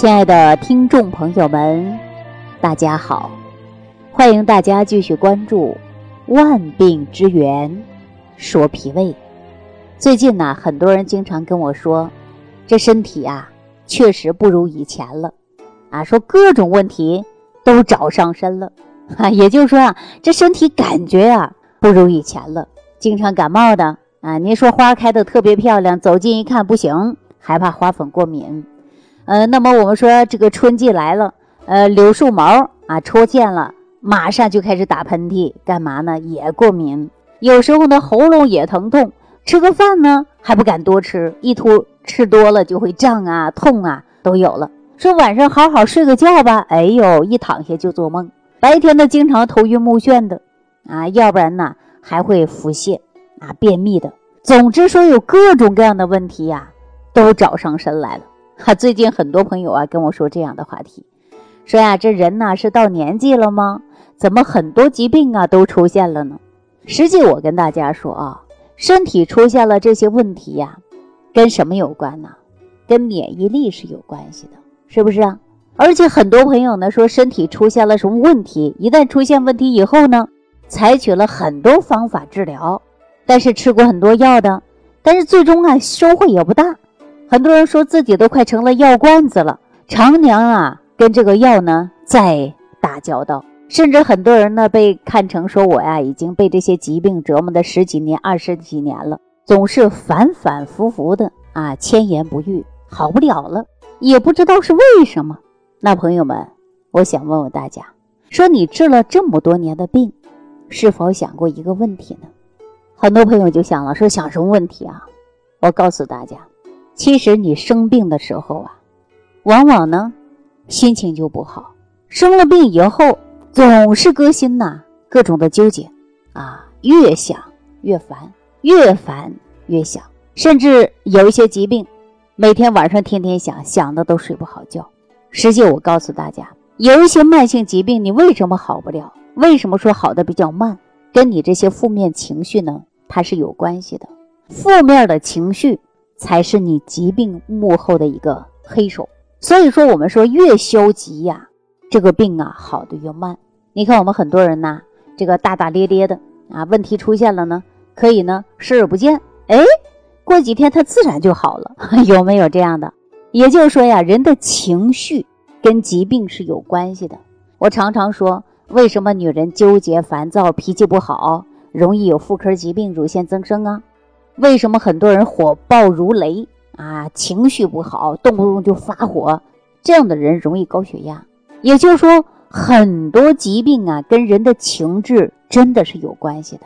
亲爱的听众朋友们，大家好！欢迎大家继续关注《万病之源》，说脾胃。最近呢，很多人经常跟我说，这身体啊，确实不如以前了，啊，说各种问题都找上身了，啊，也就是说啊，这身体感觉啊不如以前了，经常感冒的啊。您说花开的特别漂亮，走近一看不行，还怕花粉过敏。呃，那么我们说这个春季来了，呃，柳树毛啊出现了，马上就开始打喷嚏，干嘛呢？也过敏。有时候呢，喉咙也疼痛，吃个饭呢还不敢多吃，一吐吃多了就会胀啊、痛啊都有了。说晚上好好睡个觉吧，哎呦，一躺下就做梦。白天呢，经常头晕目眩的，啊，要不然呢还会腹泻啊、便秘的。总之说有各种各样的问题呀，都找上身来了。哈，最近很多朋友啊跟我说这样的话题，说呀，这人呢是到年纪了吗？怎么很多疾病啊都出现了呢？实际我跟大家说啊，身体出现了这些问题呀，跟什么有关呢？跟免疫力是有关系的，是不是啊？而且很多朋友呢说身体出现了什么问题，一旦出现问题以后呢，采取了很多方法治疗，但是吃过很多药的，但是最终啊收获也不大。很多人说自己都快成了药罐子了，常年啊跟这个药呢在打交道，甚至很多人呢被看成说我呀已经被这些疾病折磨的十几年、二十几年了，总是反反复复的啊千言不愈，好不了了，也不知道是为什么。那朋友们，我想问问大家，说你治了这么多年的病，是否想过一个问题呢？很多朋友就想了，说想什么问题啊？我告诉大家。其实你生病的时候啊，往往呢心情就不好。生了病以后，总是搁心呐，各种的纠结啊，越想越烦，越烦越想，甚至有一些疾病，每天晚上天天想，想的都睡不好觉。实际我告诉大家，有一些慢性疾病，你为什么好不了？为什么说好的比较慢？跟你这些负面情绪呢，它是有关系的。负面的情绪。才是你疾病幕后的一个黑手，所以说我们说越消极呀，这个病啊好的越慢。你看我们很多人呐，这个大大咧咧的啊，问题出现了呢，可以呢视而不见，哎，过几天他自然就好了，有没有这样的？也就是说呀，人的情绪跟疾病是有关系的。我常常说，为什么女人纠结、烦躁、脾气不好，容易有妇科疾病、乳腺增生啊？为什么很多人火爆如雷啊？情绪不好，动不动就发火，这样的人容易高血压。也就是说，很多疾病啊，跟人的情志真的是有关系的。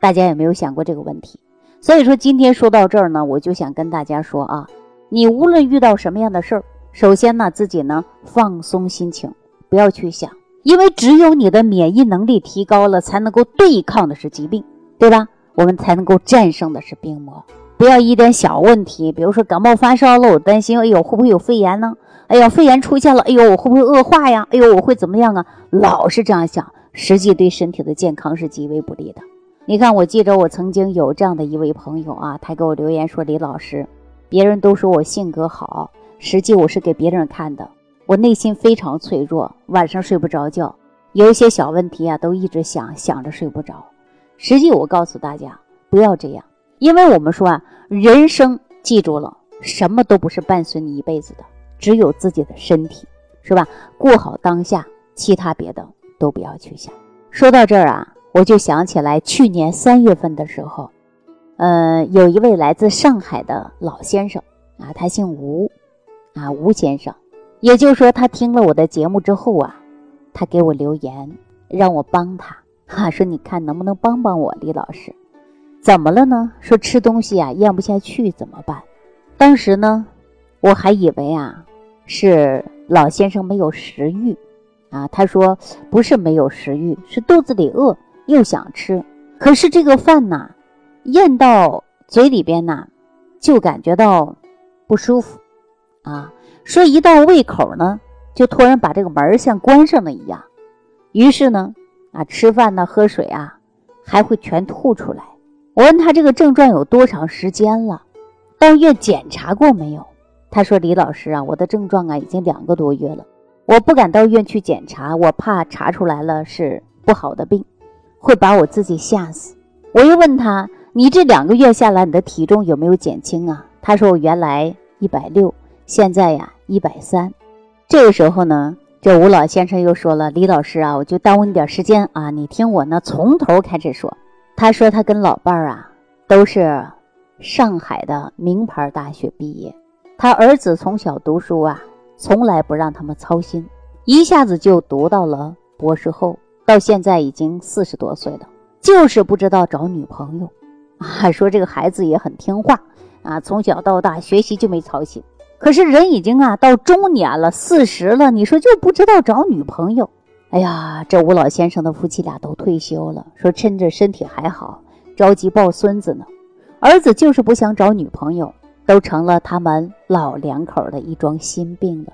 大家有没有想过这个问题？所以说，今天说到这儿呢，我就想跟大家说啊，你无论遇到什么样的事儿，首先呢，自己呢放松心情，不要去想，因为只有你的免疫能力提高了，才能够对抗的是疾病，对吧？我们才能够战胜的是病魔，不要一点小问题，比如说感冒发烧了，我担心，哎呦，会不会有肺炎呢？哎呀，肺炎出现了，哎呦，我会不会恶化呀？哎呦，我会怎么样啊？老是这样想，实际对身体的健康是极为不利的。你看，我记得我曾经有这样的一位朋友啊，他给我留言说：“李老师，别人都说我性格好，实际我是给别人看的，我内心非常脆弱，晚上睡不着觉，有一些小问题啊，都一直想想着睡不着。”实际我告诉大家，不要这样，因为我们说啊，人生记住了，什么都不是伴随你一辈子的，只有自己的身体，是吧？过好当下，其他别的都不要去想。说到这儿啊，我就想起来去年三月份的时候，呃，有一位来自上海的老先生啊，他姓吴，啊，吴先生，也就是说，他听了我的节目之后啊，他给我留言，让我帮他。哈，说你看能不能帮帮我，李老师，怎么了呢？说吃东西啊咽不下去怎么办？当时呢，我还以为啊是老先生没有食欲，啊，他说不是没有食欲，是肚子里饿又想吃，可是这个饭呐咽到嘴里边呐就感觉到不舒服，啊，说一到胃口呢就突然把这个门像关上了一样，于是呢。啊，吃饭呢，喝水啊，还会全吐出来。我问他这个症状有多长时间了，到医院检查过没有？他他说：“李老师啊，我的症状啊已经两个多月了，我不敢到医院去检查，我怕查出来了是不好的病，会把我自己吓死。”我又问他：“你这两个月下来，你的体重有没有减轻啊？”他说：“我原来一百六，现在呀一百三。”这个时候呢，这吴老先生又说了：“李老师啊，我就耽误你点时间啊，你听我呢从头开始说。”他说他跟老伴儿啊都是上海的名牌大学毕业，他儿子从小读书啊，从来不让他们操心，一下子就读到了博士后，到现在已经四十多岁了，就是不知道找女朋友啊。说这个孩子也很听话啊，从小到大学习就没操心。可是人已经啊到中年了，四十了，你说就不知道找女朋友？哎呀，这吴老先生的夫妻俩都退休了，说趁着身体还好，着急抱孙子呢。儿子就是不想找女朋友，都成了他们老两口的一桩心病了。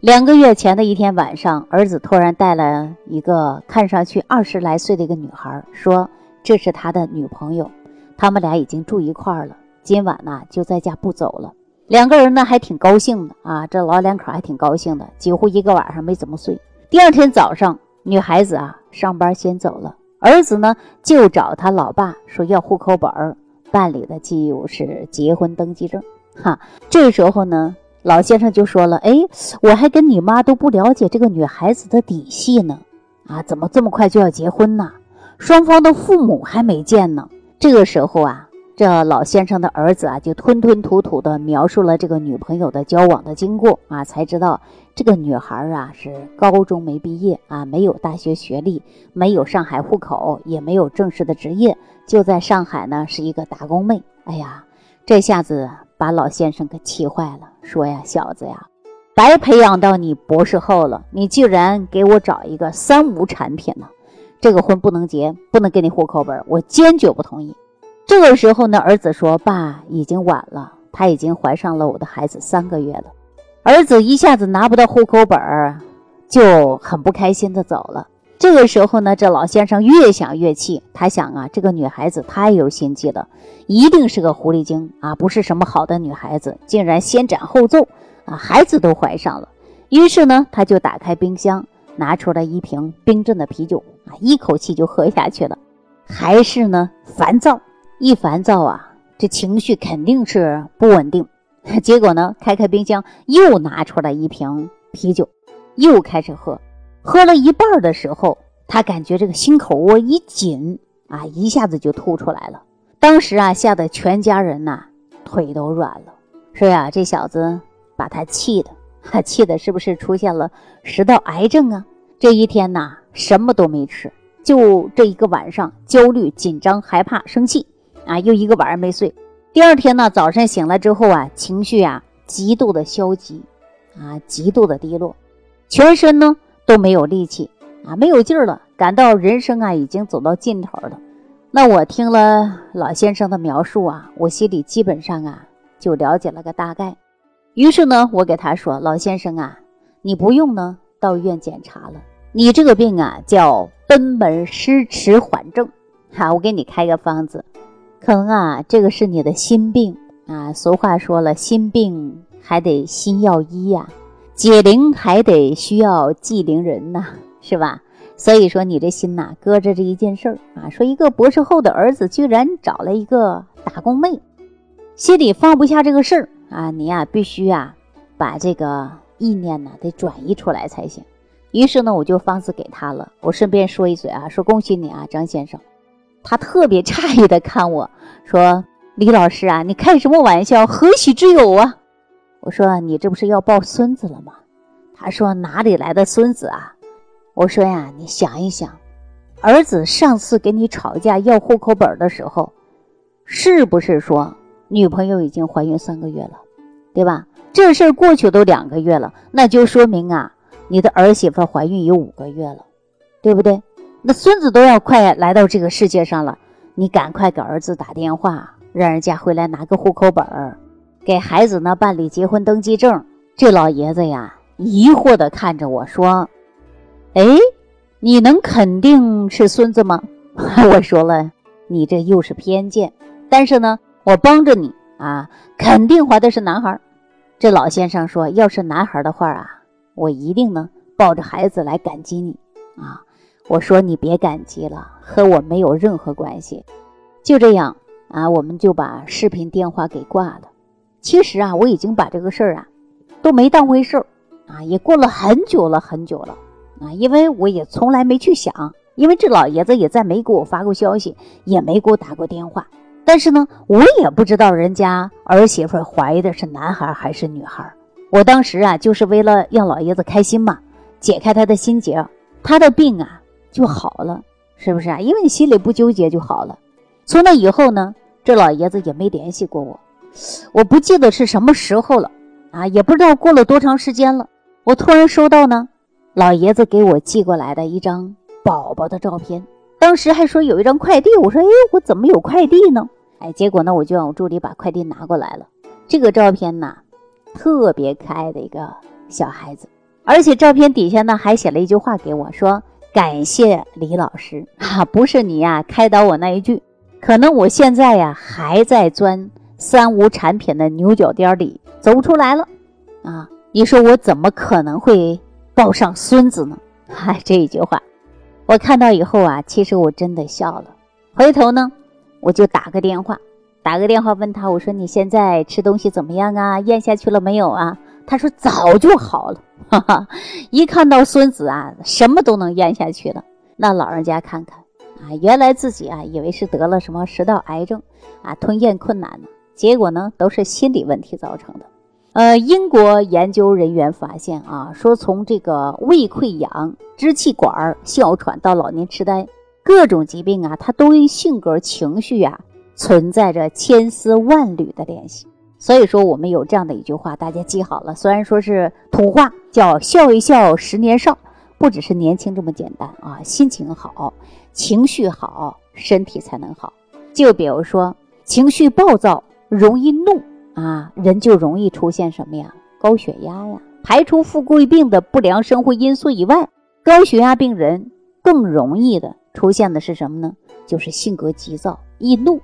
两个月前的一天晚上，儿子突然带了一个看上去二十来岁的一个女孩，说这是他的女朋友，他们俩已经住一块儿了，今晚呢就在家不走了。两个人呢还挺高兴的啊，这老两口还挺高兴的，几乎一个晚上没怎么睡。第二天早上，女孩子啊上班先走了，儿子呢就找他老爸说要户口本儿，办理的就是结婚登记证。哈，这时候呢，老先生就说了：“哎，我还跟你妈都不了解这个女孩子的底细呢，啊，怎么这么快就要结婚呢？双方的父母还没见呢。”这个时候啊。这老先生的儿子啊，就吞吞吐吐地描述了这个女朋友的交往的经过啊，才知道这个女孩啊是高中没毕业啊，没有大学学历，没有上海户口，也没有正式的职业，就在上海呢是一个打工妹。哎呀，这下子把老先生给气坏了，说呀，小子呀，白培养到你博士后了，你竟然给我找一个三无产品呢？这个婚不能结，不能给你户口本，我坚决不同意。这个时候呢，儿子说：“爸，已经晚了，她已经怀上了我的孩子三个月了。”儿子一下子拿不到户口本儿，就很不开心的走了。这个时候呢，这老先生越想越气，他想啊，这个女孩子太有心计了，一定是个狐狸精啊，不是什么好的女孩子，竟然先斩后奏啊，孩子都怀上了。于是呢，他就打开冰箱，拿出了一瓶冰镇的啤酒啊，一口气就喝下去了，还是呢，烦躁。一烦躁啊，这情绪肯定是不稳定。结果呢，开开冰箱，又拿出来一瓶啤酒，又开始喝。喝了一半的时候，他感觉这个心口窝一紧啊，一下子就吐出来了。当时啊，吓得全家人呐腿都软了。说呀，这小子把他气的，他气的是不是出现了食道癌症啊？这一天呐，什么都没吃，就这一个晚上，焦虑、紧张、害怕、生气。啊，又一个晚上没睡。第二天呢，早晨醒来之后啊，情绪啊极度的消极，啊极度的低落，全身呢都没有力气啊，没有劲儿了，感到人生啊已经走到尽头了。那我听了老先生的描述啊，我心里基本上啊就了解了个大概。于是呢，我给他说：“老先生啊，你不用呢到医院检查了，你这个病啊叫贲门失迟缓症。哈，我给你开个方子。”可能啊，这个是你的心病啊。俗话说了，心病还得心药医呀，解铃还得需要系铃人呐，是吧？所以说你这心呐，搁着这一件事儿啊，说一个博士后的儿子居然找了一个打工妹，心里放不下这个事儿啊。你呀，必须啊，把这个意念呢得转移出来才行。于是呢，我就方子给他了。我顺便说一嘴啊，说恭喜你啊，张先生。他特别诧异的看我说：“李老师啊，你开什么玩笑？何许之有啊？”我说：“你这不是要抱孙子了吗？”他说：“哪里来的孙子啊？”我说：“呀，你想一想，儿子上次跟你吵架要户口本的时候，是不是说女朋友已经怀孕三个月了，对吧？这事儿过去都两个月了，那就说明啊，你的儿媳妇怀孕有五个月了，对不对？”那孙子都要快来到这个世界上了，你赶快给儿子打电话，让人家回来拿个户口本儿，给孩子呢办理结婚登记证。这老爷子呀，疑惑地看着我说：“哎，你能肯定是孙子吗？” 我说了，你这又是偏见。但是呢，我帮着你啊，肯定怀的是男孩。这老先生说，要是男孩的话啊，我一定呢抱着孩子来感激你啊。我说你别感激了，和我没有任何关系。就这样啊，我们就把视频电话给挂了。其实啊，我已经把这个事儿啊都没当回事儿啊，也过了很久了很久了啊，因为我也从来没去想，因为这老爷子也再没给我发过消息，也没给我打过电话。但是呢，我也不知道人家儿媳妇怀的是男孩还是女孩。我当时啊，就是为了让老爷子开心嘛，解开他的心结，他的病啊。就好了，是不是啊？因为你心里不纠结就好了。从那以后呢，这老爷子也没联系过我，我不记得是什么时候了啊，也不知道过了多长时间了。我突然收到呢，老爷子给我寄过来的一张宝宝的照片，当时还说有一张快递，我说哎，我怎么有快递呢？哎，结果呢，我就让我助理把快递拿过来了。这个照片呢，特别可爱的一个小孩子，而且照片底下呢还写了一句话给我说。感谢李老师啊，不是你呀开导我那一句，可能我现在呀还在钻三无产品的牛角尖里走不出来了啊！你说我怎么可能会抱上孙子呢？嗨，这一句话我看到以后啊，其实我真的笑了。回头呢，我就打个电话，打个电话问他，我说你现在吃东西怎么样啊？咽下去了没有啊？他说早就好了。哈哈，一看到孙子啊，什么都能咽下去了。那老人家看看啊，原来自己啊以为是得了什么食道癌症啊，吞咽困难呢，结果呢都是心理问题造成的。呃，英国研究人员发现啊，说从这个胃溃疡、支气管哮喘到老年痴呆，各种疾病啊，它都与性格、情绪啊存在着千丝万缕的联系。所以说，我们有这样的一句话，大家记好了。虽然说是土话，叫“笑一笑，十年少”，不只是年轻这么简单啊，心情好，情绪好，身体才能好。就比如说，情绪暴躁，容易怒啊，人就容易出现什么呀？高血压呀。排除富贵病的不良生活因素以外，高血压病人更容易的出现的是什么呢？就是性格急躁，易怒，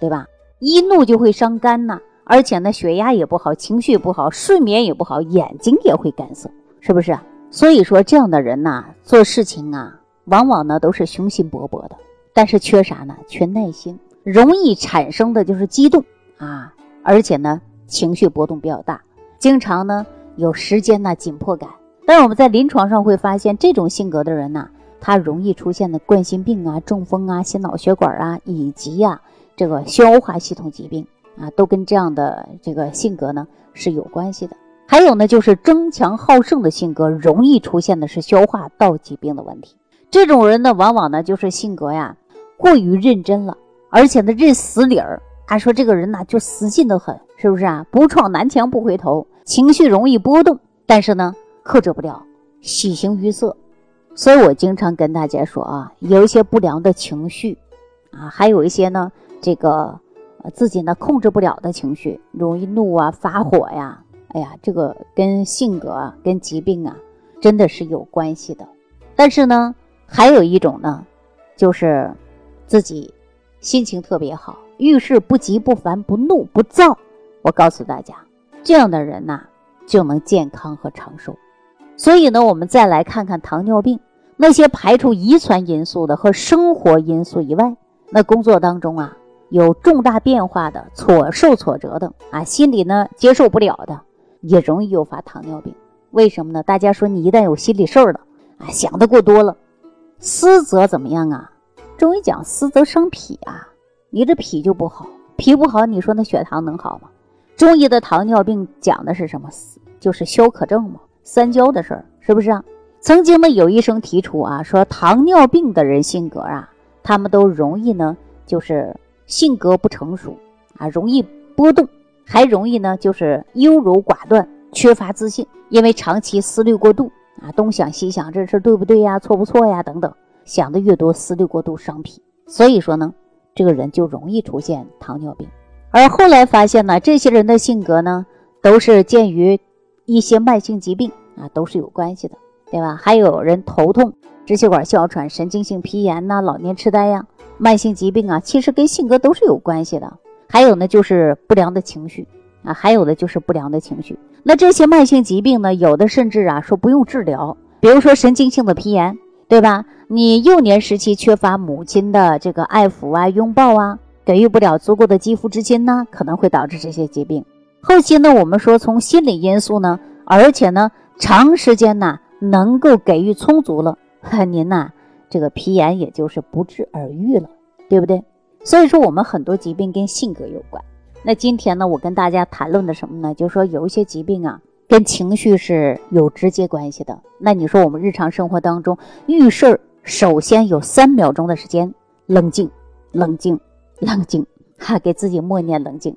对吧？易怒就会伤肝呐。而且呢，血压也不好，情绪不好，睡眠也不好，眼睛也会干涩，是不是？所以说，这样的人呐，做事情啊，往往呢都是雄心勃勃的，但是缺啥呢？缺耐心，容易产生的就是激动啊，而且呢，情绪波动比较大，经常呢有时间呢紧迫感。但是我们在临床上会发现，这种性格的人呢，他容易出现的冠心病啊、中风啊、心脑血管啊，以及呀这个消化系统疾病。啊，都跟这样的这个性格呢是有关系的。还有呢，就是争强好胜的性格，容易出现的是消化道疾病的问题。这种人呢，往往呢就是性格呀过于认真了，而且呢认死理儿。他说这个人呢就死劲的很，是不是啊？不撞南墙不回头，情绪容易波动，但是呢克制不了，喜形于色。所以我经常跟大家说啊，有一些不良的情绪啊，还有一些呢这个。自己呢控制不了的情绪，容易怒啊、发火呀，哎呀，这个跟性格、啊跟疾病啊，真的是有关系的。但是呢，还有一种呢，就是自己心情特别好，遇事不急不烦不怒不躁。我告诉大家，这样的人呐，就能健康和长寿。所以呢，我们再来看看糖尿病，那些排除遗传因素的和生活因素以外，那工作当中啊。有重大变化的、挫受挫折的啊，心里呢接受不了的，也容易诱发糖尿病。为什么呢？大家说你一旦有心理事儿了啊，想的过多了，思则怎么样啊？中医讲思则伤脾啊，你这脾就不好，脾不好，你说那血糖能好吗？中医的糖尿病讲的是什么？就是消渴症嘛，三焦的事儿，是不是啊？曾经呢有医生提出啊，说糖尿病的人性格啊，他们都容易呢，就是。性格不成熟啊，容易波动，还容易呢，就是优柔寡断，缺乏自信。因为长期思虑过度啊，东想西想，这事对不对呀？错不错呀？等等，想的越多，思虑过度伤脾。所以说呢，这个人就容易出现糖尿病。而后来发现呢，这些人的性格呢，都是鉴于一些慢性疾病啊，都是有关系的，对吧？还有人头痛、支气管哮喘、神经性皮炎呐、老年痴呆呀。慢性疾病啊，其实跟性格都是有关系的。还有呢，就是不良的情绪啊，还有的就是不良的情绪。那这些慢性疾病呢，有的甚至啊说不用治疗，比如说神经性的皮炎，对吧？你幼年时期缺乏母亲的这个爱抚啊、拥抱啊，给予不了足够的肌肤之亲呢，可能会导致这些疾病。后期呢，我们说从心理因素呢，而且呢，长时间呢能够给予充足了，您呐，这个皮炎也就是不治而愈了，对不对？所以说，我们很多疾病跟性格有关。那今天呢，我跟大家谈论的什么呢？就是说有一些疾病啊，跟情绪是有直接关系的。那你说我们日常生活当中遇事儿，首先有三秒钟的时间冷静，冷静，冷静，哈，给自己默念冷静。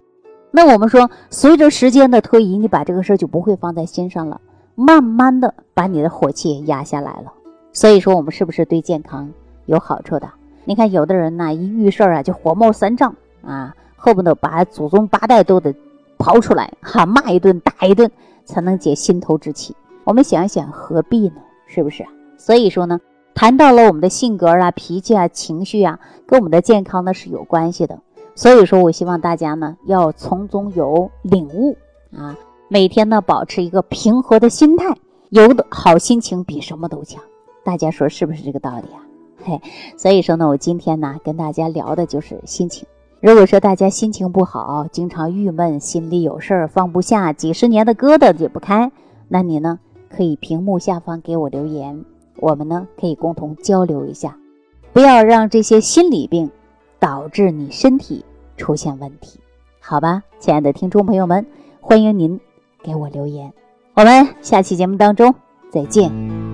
那我们说，随着时间的推移，你把这个事儿就不会放在心上了，慢慢的把你的火气也压下来了。所以说，我们是不是对健康有好处的？你看，有的人呢，一遇事儿啊，就火冒三丈啊，恨不得把祖宗八代都得刨出来，哈，骂一顿，打一顿，才能解心头之气。我们想想，何必呢？是不是？所以说呢，谈到了我们的性格啊、脾气啊、情绪啊，跟我们的健康呢是有关系的。所以说我希望大家呢要从中有领悟啊，每天呢保持一个平和的心态，有的好心情比什么都强。大家说是不是这个道理啊？嘿，所以说呢，我今天呢跟大家聊的就是心情。如果说大家心情不好，经常郁闷，心里有事儿放不下，几十年的疙瘩解不开，那你呢可以屏幕下方给我留言，我们呢可以共同交流一下，不要让这些心理病。导致你身体出现问题，好吧，亲爱的听众朋友们，欢迎您给我留言，我们下期节目当中再见。